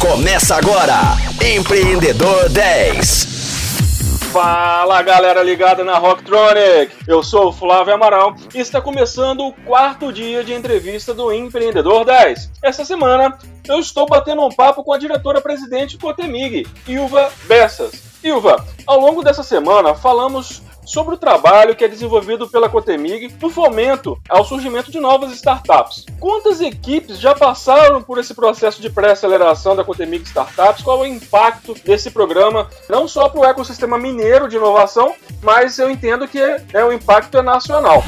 Começa agora, Empreendedor 10. Fala galera ligada na Rocktronic, eu sou o Flávio Amaral e está começando o quarto dia de entrevista do Empreendedor 10. Essa semana eu estou batendo um papo com a diretora-presidente do Cotemig, Ilva Bessas. Ilva, ao longo dessa semana falamos sobre o trabalho que é desenvolvido pela Cotemig no fomento ao surgimento de novas startups. Quantas equipes já passaram por esse processo de pré-aceleração da Cotemig Startups? Qual é o impacto desse programa, não só para o ecossistema mineiro de inovação, mas eu entendo que é, o impacto é nacional.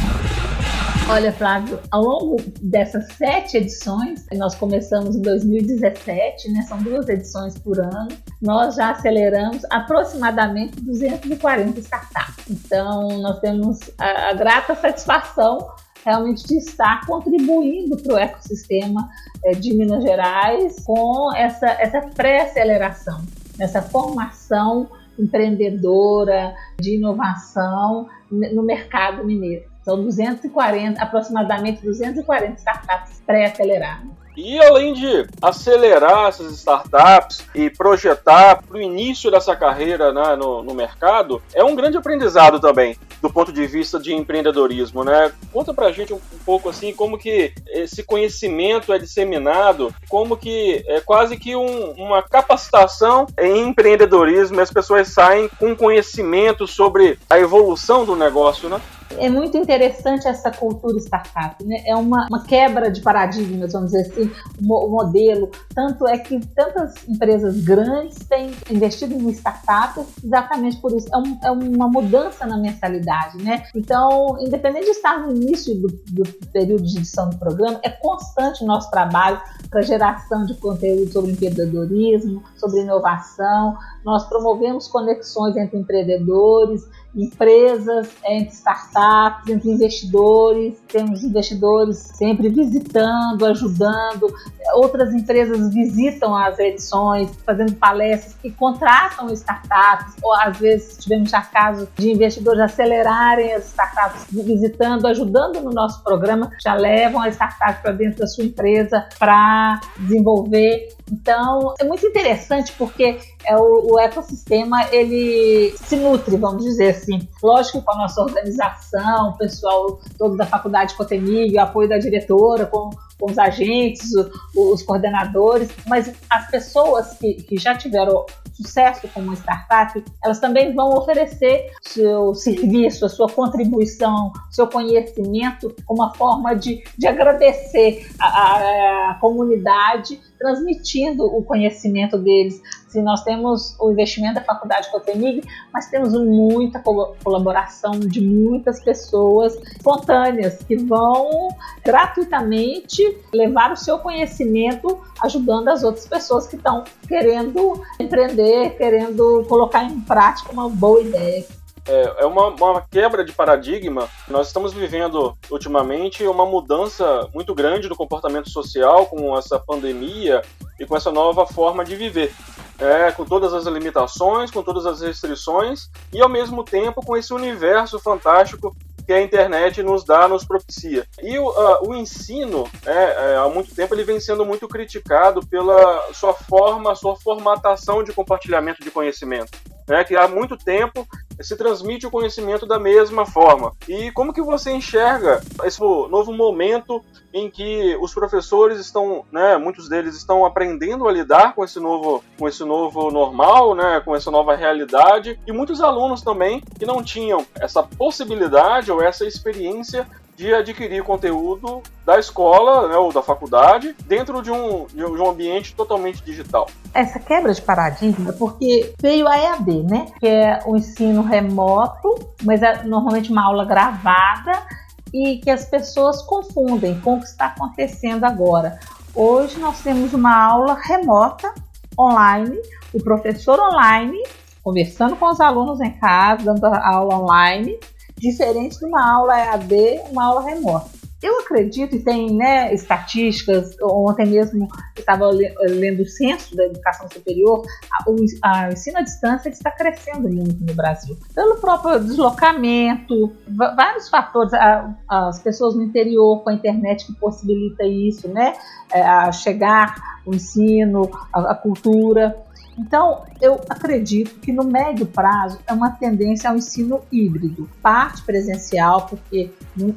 Olha, Flávio, ao longo dessas sete edições, nós começamos em 2017, né? São duas edições por ano. Nós já aceleramos aproximadamente 240 startups. Então, nós temos a, a grata satisfação realmente de estar contribuindo para o ecossistema é, de Minas Gerais com essa, essa pré-aceleração, essa formação empreendedora de inovação no mercado mineiro. São 240, aproximadamente 240 startups pré-aceleradas. E além de acelerar essas startups e projetar para o início dessa carreira né, no, no, mercado, é um grande aprendizado também do ponto de vista de empreendedorismo, né? Conta para a gente um, um, pouco assim como que esse conhecimento é disseminado, como que é quase que um, uma capacitação em empreendedorismo as pessoas saem com conhecimento sobre a evolução do negócio, né? É muito interessante essa cultura startup, né? É uma, uma quebra de paradigmas, vamos dizer assim, o modelo. Tanto é que tantas empresas grandes têm investido em startups exatamente por isso. É, um, é uma mudança na mentalidade, né? Então, independente de estar no início do, do período de edição do programa, é constante o nosso trabalho para geração de conteúdo sobre empreendedorismo, sobre inovação. Nós promovemos conexões entre empreendedores, empresas, entre startups, entre investidores. Temos investidores sempre visitando, ajudando. Outras empresas visitam as edições, fazendo palestras que contratam startups, ou às vezes tivemos já casos de investidores acelerarem as startups, visitando, ajudando no nosso programa, já levam a startup para dentro da sua empresa para desenvolver então, é muito interessante porque é, o, o, ecossistema ele se nutre, vamos dizer assim. Lógico, com a nossa organização, o pessoal todo da faculdade Cotemig, o apoio da diretora, com, com os agentes, os, os coordenadores, mas as pessoas que, que já tiveram sucesso como uma startup, elas também vão oferecer seu serviço, a sua contribuição, seu conhecimento como uma forma de, de agradecer a, a, a comunidade transmitindo o conhecimento deles. Se nós temos o investimento da Faculdade Cotemig, mas temos muita colaboração de muitas pessoas espontâneas que vão gratuitamente levar o seu conhecimento ajudando as outras pessoas que estão querendo empreender, querendo colocar em prática uma boa ideia é, é uma, uma, quebra de paradigma. Nós estamos vivendo ultimamente uma mudança muito grande no comportamento social com essa pandemia e com essa nova forma de viver. É, com todas as limitações, com todas as restrições e ao mesmo tempo com esse universo fantástico que a internet nos dá, nos propicia. E uh, o ensino, né, é, há muito tempo, ele vem sendo muito criticado pela sua forma, sua formatação de compartilhamento de conhecimento. Né, que há muito tempo se transmite o conhecimento da mesma forma. E como que você enxerga esse novo momento em que os professores estão, né, muitos deles estão aprendendo a lidar com esse novo, com esse novo normal, né, com essa nova realidade, e muitos alunos também que não tinham essa possibilidade ou essa experiência de adquirir conteúdo da escola né, ou da faculdade dentro de um, de um ambiente totalmente digital. Essa quebra de paradigma, porque veio a EAD, né? Que é o ensino remoto, mas é normalmente uma aula gravada e que as pessoas confundem com o que está acontecendo agora. Hoje nós temos uma aula remota, online, o professor online, conversando com os alunos em casa, dando a aula online, diferente de uma aula EAD, uma aula remota. Eu acredito, e tem né, estatísticas, ontem mesmo estava lendo o censo da educação superior, o ensino à distância está crescendo muito no Brasil. Pelo próprio deslocamento, vários fatores, as pessoas no interior com a internet que possibilita isso, né? É, a chegar o ensino, a cultura. Então, eu acredito que no médio prazo é uma tendência ao ensino híbrido, parte presencial, porque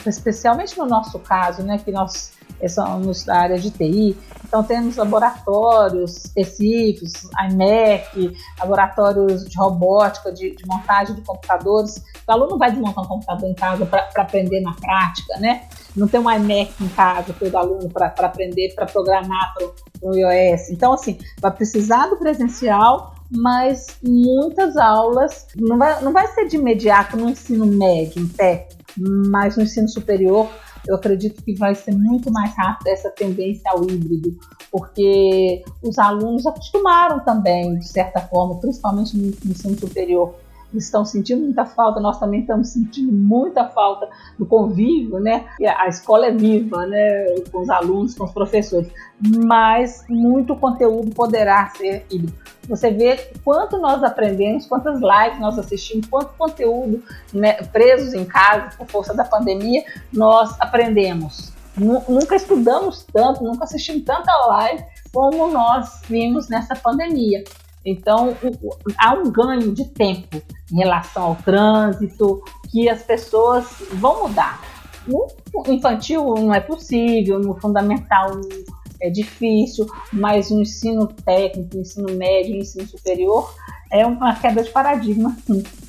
especialmente no nosso caso, né, que nós somos da área de TI, então temos laboratórios específicos, IMEC, laboratórios de robótica, de, de montagem de computadores. O aluno vai desmontar um computador em casa para aprender na prática, né? Não tem um iMac em casa para o aluno para aprender, para programar para o iOS. Então, assim, vai precisar do presencial, mas muitas aulas não vai, não vai ser de imediato no ensino médio, em técnico, mas no ensino superior eu acredito que vai ser muito mais rápido essa tendência ao híbrido, porque os alunos acostumaram também, de certa forma, principalmente no ensino superior, estão sentindo muita falta, nós também estamos sentindo muita falta do convívio, né? A escola é viva, né? Com os alunos, com os professores, mas muito conteúdo poderá ser híbrido. Você vê quanto nós aprendemos, quantas lives nós assistimos, quanto conteúdo né, presos em casa por força da pandemia nós aprendemos. Nunca estudamos tanto, nunca assistimos tanta live como nós vimos nessa pandemia. Então, há um ganho de tempo em relação ao trânsito, que as pessoas vão mudar. No infantil não é possível, no fundamental é difícil, mas no ensino técnico, no ensino médio, no ensino superior, é uma queda de paradigma.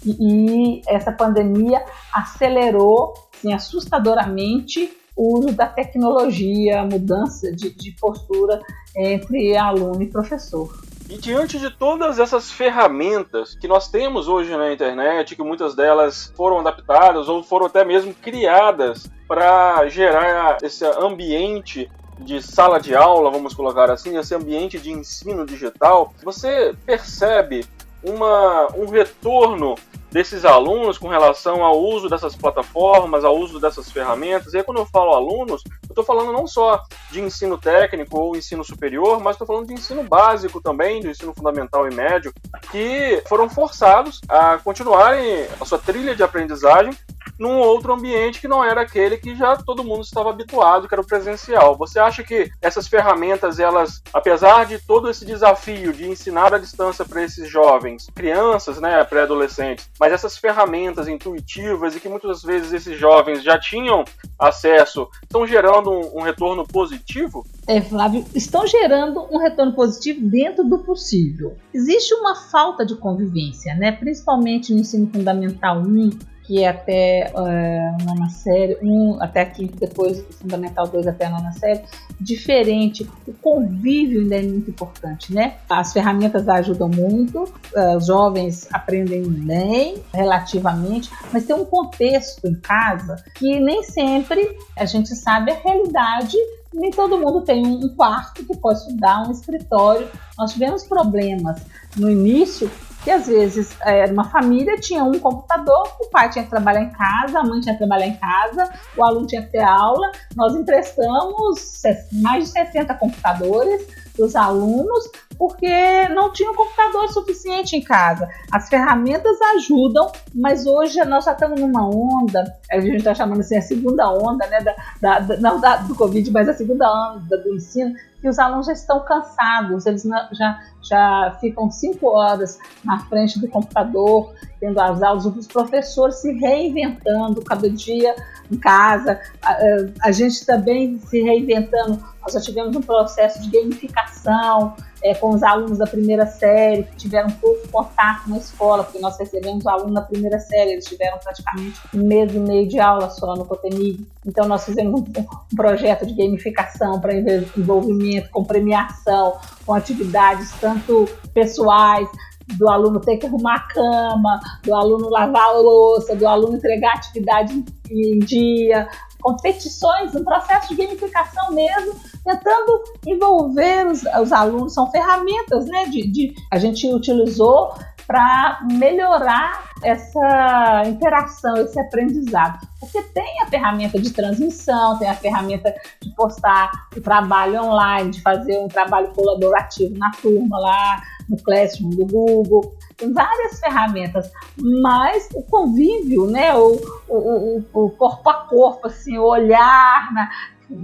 E, e essa pandemia acelerou assim, assustadoramente o uso da tecnologia, a mudança de, de postura entre aluno e professor. E diante de todas essas ferramentas que nós temos hoje na internet, que muitas delas foram adaptadas ou foram até mesmo criadas para gerar esse ambiente de sala de aula, vamos colocar assim, esse ambiente de ensino digital, você percebe uma, um retorno desses alunos com relação ao uso dessas plataformas, ao uso dessas ferramentas. E aí, quando eu falo alunos, eu estou falando não só de ensino técnico ou ensino superior, mas estou falando de ensino básico também, de ensino fundamental e médio, que foram forçados a continuarem a sua trilha de aprendizagem num outro ambiente que não era aquele que já todo mundo estava habituado, que era o presencial. Você acha que essas ferramentas, elas, apesar de todo esse desafio de ensinar à distância para esses jovens, crianças, né, pré-adolescentes, mas essas ferramentas intuitivas e que muitas vezes esses jovens já tinham acesso, estão gerando um, um retorno positivo? É, Flávio, estão gerando um retorno positivo dentro do possível. Existe uma falta de convivência, né? principalmente no ensino fundamental 1, que é até uh, a nona série, um, até a quinta, depois o Fundamental 2 até a nona série, diferente. O convívio ainda é muito importante, né? As ferramentas ajudam muito, uh, os jovens aprendem bem, relativamente, mas tem um contexto em casa que nem sempre a gente sabe a realidade nem todo mundo tem um quarto que pode estudar, um escritório. Nós tivemos problemas no início que às vezes era uma família, tinha um computador, o pai tinha que trabalhar em casa, a mãe tinha que trabalhar em casa, o aluno tinha que ter aula. Nós emprestamos mais de 60 computadores dos alunos porque não tinha um computador suficiente em casa. As ferramentas ajudam, mas hoje nós já estamos numa onda, a gente está chamando assim a segunda onda, né, da, da, da, não da, do Covid, mas a segunda onda do ensino, que os alunos já estão cansados, eles já, já ficam cinco horas na frente do computador, tendo as aulas, os professores se reinventando cada dia em casa, a, a gente também se reinventando. Nós já tivemos um processo de gamificação, é, com os alunos da primeira série, que tiveram pouco contato na escola, porque nós recebemos alunos na primeira série, eles tiveram praticamente um mês e meio de aula só no Cotemig. Então, nós fizemos um, projeto de gamificação para envolvimento, com premiação, com atividades tanto pessoais, do aluno ter que arrumar a cama, do aluno lavar a louça, do aluno entregar atividade em dia, competições, um processo de gamificação mesmo, tentando envolver os, os alunos, são ferramentas né, de, de a gente utilizou para melhorar essa interação, esse aprendizado. Porque tem a ferramenta de transmissão, tem a ferramenta de postar o trabalho online, de fazer um trabalho colaborativo na turma lá, no Classroom do Google, tem várias ferramentas, mas o convívio, né, o, o, o, corpo a corpo, assim, o olhar, na,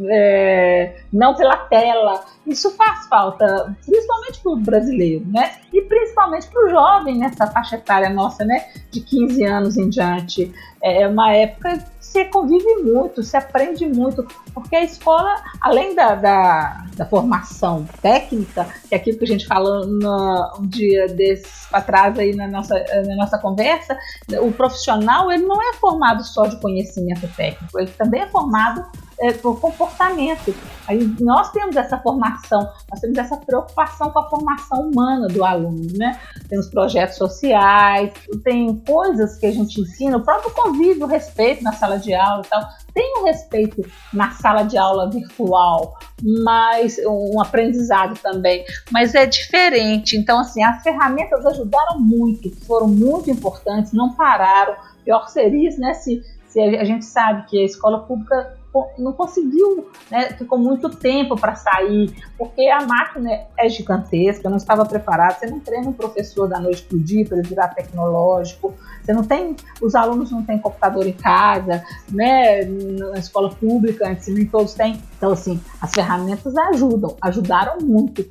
é, não pela tela, isso faz falta, principalmente para o brasileiro, né? E principalmente para o jovem nessa faixa etária nossa, né? De 15 anos em diante. É uma época se convive muito, se aprende muito, porque a escola, além da, da, da formação técnica, que é aquilo que a gente falou no, um dia desses atrás aí na nossa, na nossa conversa, o profissional ele não é formado só de conhecimento técnico, ele também é formado é, por comportamento. Aí nós temos essa formação, nós temos essa preocupação com a formação humana do aluno, né? Temos projetos sociais, tem coisas que a gente ensina, o próprio convívio, o respeito na sala de aula e tal. Tem o respeito na sala de aula virtual, mas um aprendizado também, mas é diferente. Então, assim, as ferramentas ajudaram muito, foram muito importantes, não pararam. Pior seria, né, se, se a gente sabe que a escola pública não conseguiu, né, ficou muito tempo para sair, porque a máquina é gigantesca, não estava preparado, você não treina um professor da noite para o dia para ele virar tecnológico, você não tem, os alunos não têm computador em casa, né, na escola pública, antes nem todos têm, então assim, as ferramentas ajudam, ajudaram muito,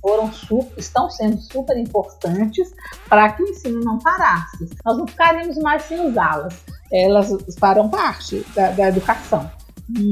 foram super, estão sendo super importantes para que o ensino não parasse, nós não ficaríamos mais sem usá-las, elas farão parte da, da educação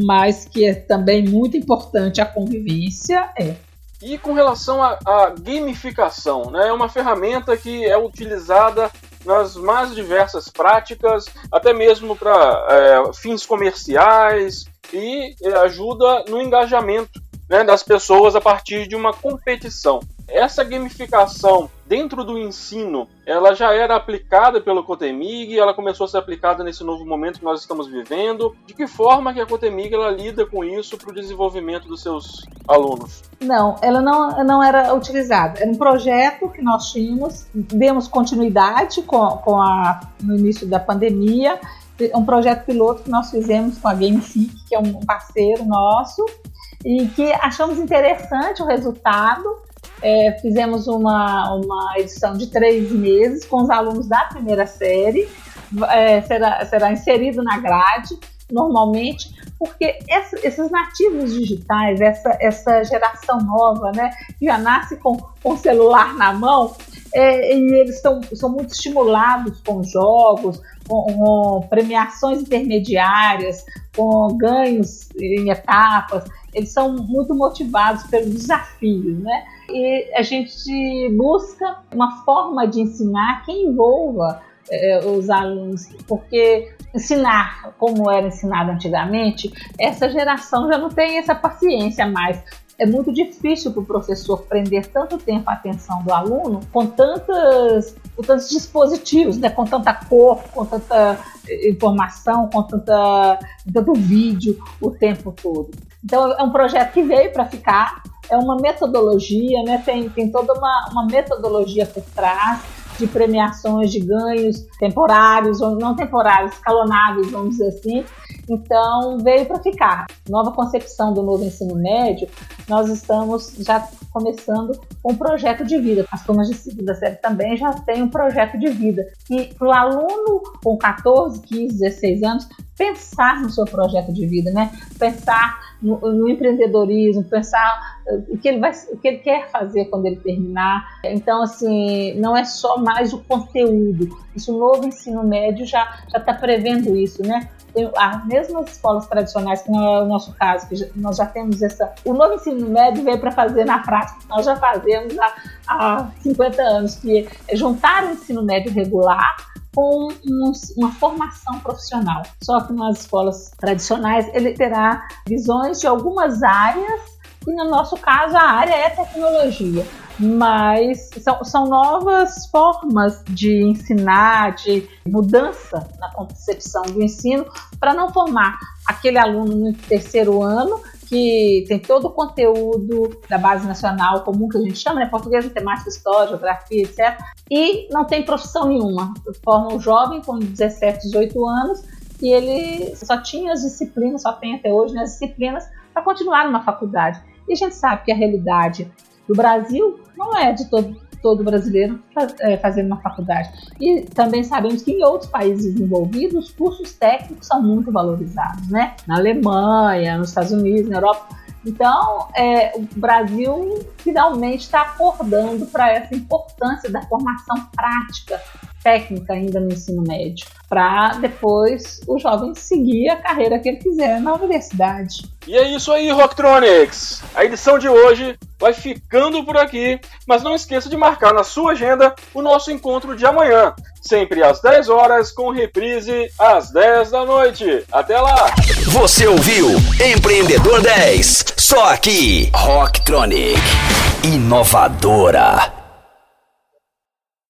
mas que é também muito importante a convivência é. E com relação à gamificação, né, é uma ferramenta que é utilizada nas mais diversas práticas, até mesmo para é, fins comerciais e é, ajuda no engajamento né, das pessoas a partir de uma competição. Essa gamificação dentro do ensino, ela já era aplicada pelo Cotemig, ela começou a ser aplicada nesse novo momento que nós estamos vivendo. De que forma que a Cotemig ela lida com isso para o desenvolvimento dos seus alunos? Não, ela não, não era utilizada. Era um projeto que nós tínhamos, demos continuidade com, com a, no início da pandemia, um projeto piloto que nós fizemos com a GameFIC, que é um parceiro nosso, e que achamos interessante o resultado é, fizemos uma, uma edição de três meses com os alunos da primeira série, é, será, será inserido na grade, normalmente, porque essa, esses nativos digitais, essa, essa geração nova, né, que já nasce com, com o celular na mão, é, e eles tão, são muito estimulados com jogos, com, com premiações intermediárias, com ganhos em etapas, eles são muito motivados pelos desafios, né? E a gente busca uma forma de ensinar que envolva é, os alunos, porque ensinar como era ensinado antigamente, essa geração já não tem essa paciência mais. É muito difícil para o professor prender tanto tempo a atenção do aluno com, tantas, com tantos dispositivos, né? com tanta cor, com tanta informação, com tanta, tanto vídeo o tempo todo. Então é um projeto que veio para ficar, é uma metodologia, né? tem, tem toda uma, uma metodologia por trás de premiações, de ganhos temporários ou não temporários, escalonáveis, vamos dizer assim. Então, veio para ficar. Nova concepção do novo ensino médio, nós estamos já começando um projeto de vida. As turmas de segunda série também já têm um projeto de vida. E para o aluno com 14, 15, 16 anos, pensar no seu projeto de vida, né? Pensar no, no, empreendedorismo, pensar eh, o que, ele vai, o que ele quer fazer quando ele terminar. Então, assim, não é só mais o conteúdo. Isso o novo ensino médio já está prevendo isso, né? As mesmas escolas tradicionais, que não é o nosso caso, que nós já temos essa. O novo ensino médio veio para fazer na prática, nós já fazemos há, há 50 anos, que é juntar o ensino médio regular com um, uma formação profissional. Só que nas escolas tradicionais ele terá visões de algumas áreas e no nosso caso a área é tecnologia, mas são, são novas formas de ensinar, de mudança na concepção do ensino para não formar aquele aluno no terceiro ano que tem todo o conteúdo da base nacional comum que a gente chama, né? Português, matemática, história, geografia, etc. E não tem profissão nenhuma. Forma um jovem com 17, 18 anos e ele só tinha as disciplinas, só tem até hoje né, as disciplinas para continuar numa faculdade. E a gente sabe que a realidade do Brasil não é de todo, todo brasileiro é, fazendo uma faculdade. E também sabemos que em outros países desenvolvidos, os cursos técnicos são muito valorizados, né? Na Alemanha, nos Estados Unidos, na Europa. Então, é, o Brasil finalmente está acordando para essa importância da formação prática técnica ainda no ensino médio, para depois o jovem seguir a carreira que ele quiser na universidade. E é isso aí, Rocktronics! A edição de hoje vai ficando por aqui, mas não esqueça de marcar na sua agenda o nosso encontro de amanhã, sempre às 10 horas, com reprise às 10 da noite. Até lá! Você ouviu Empreendedor 10, só aqui, Rocktronic, inovadora.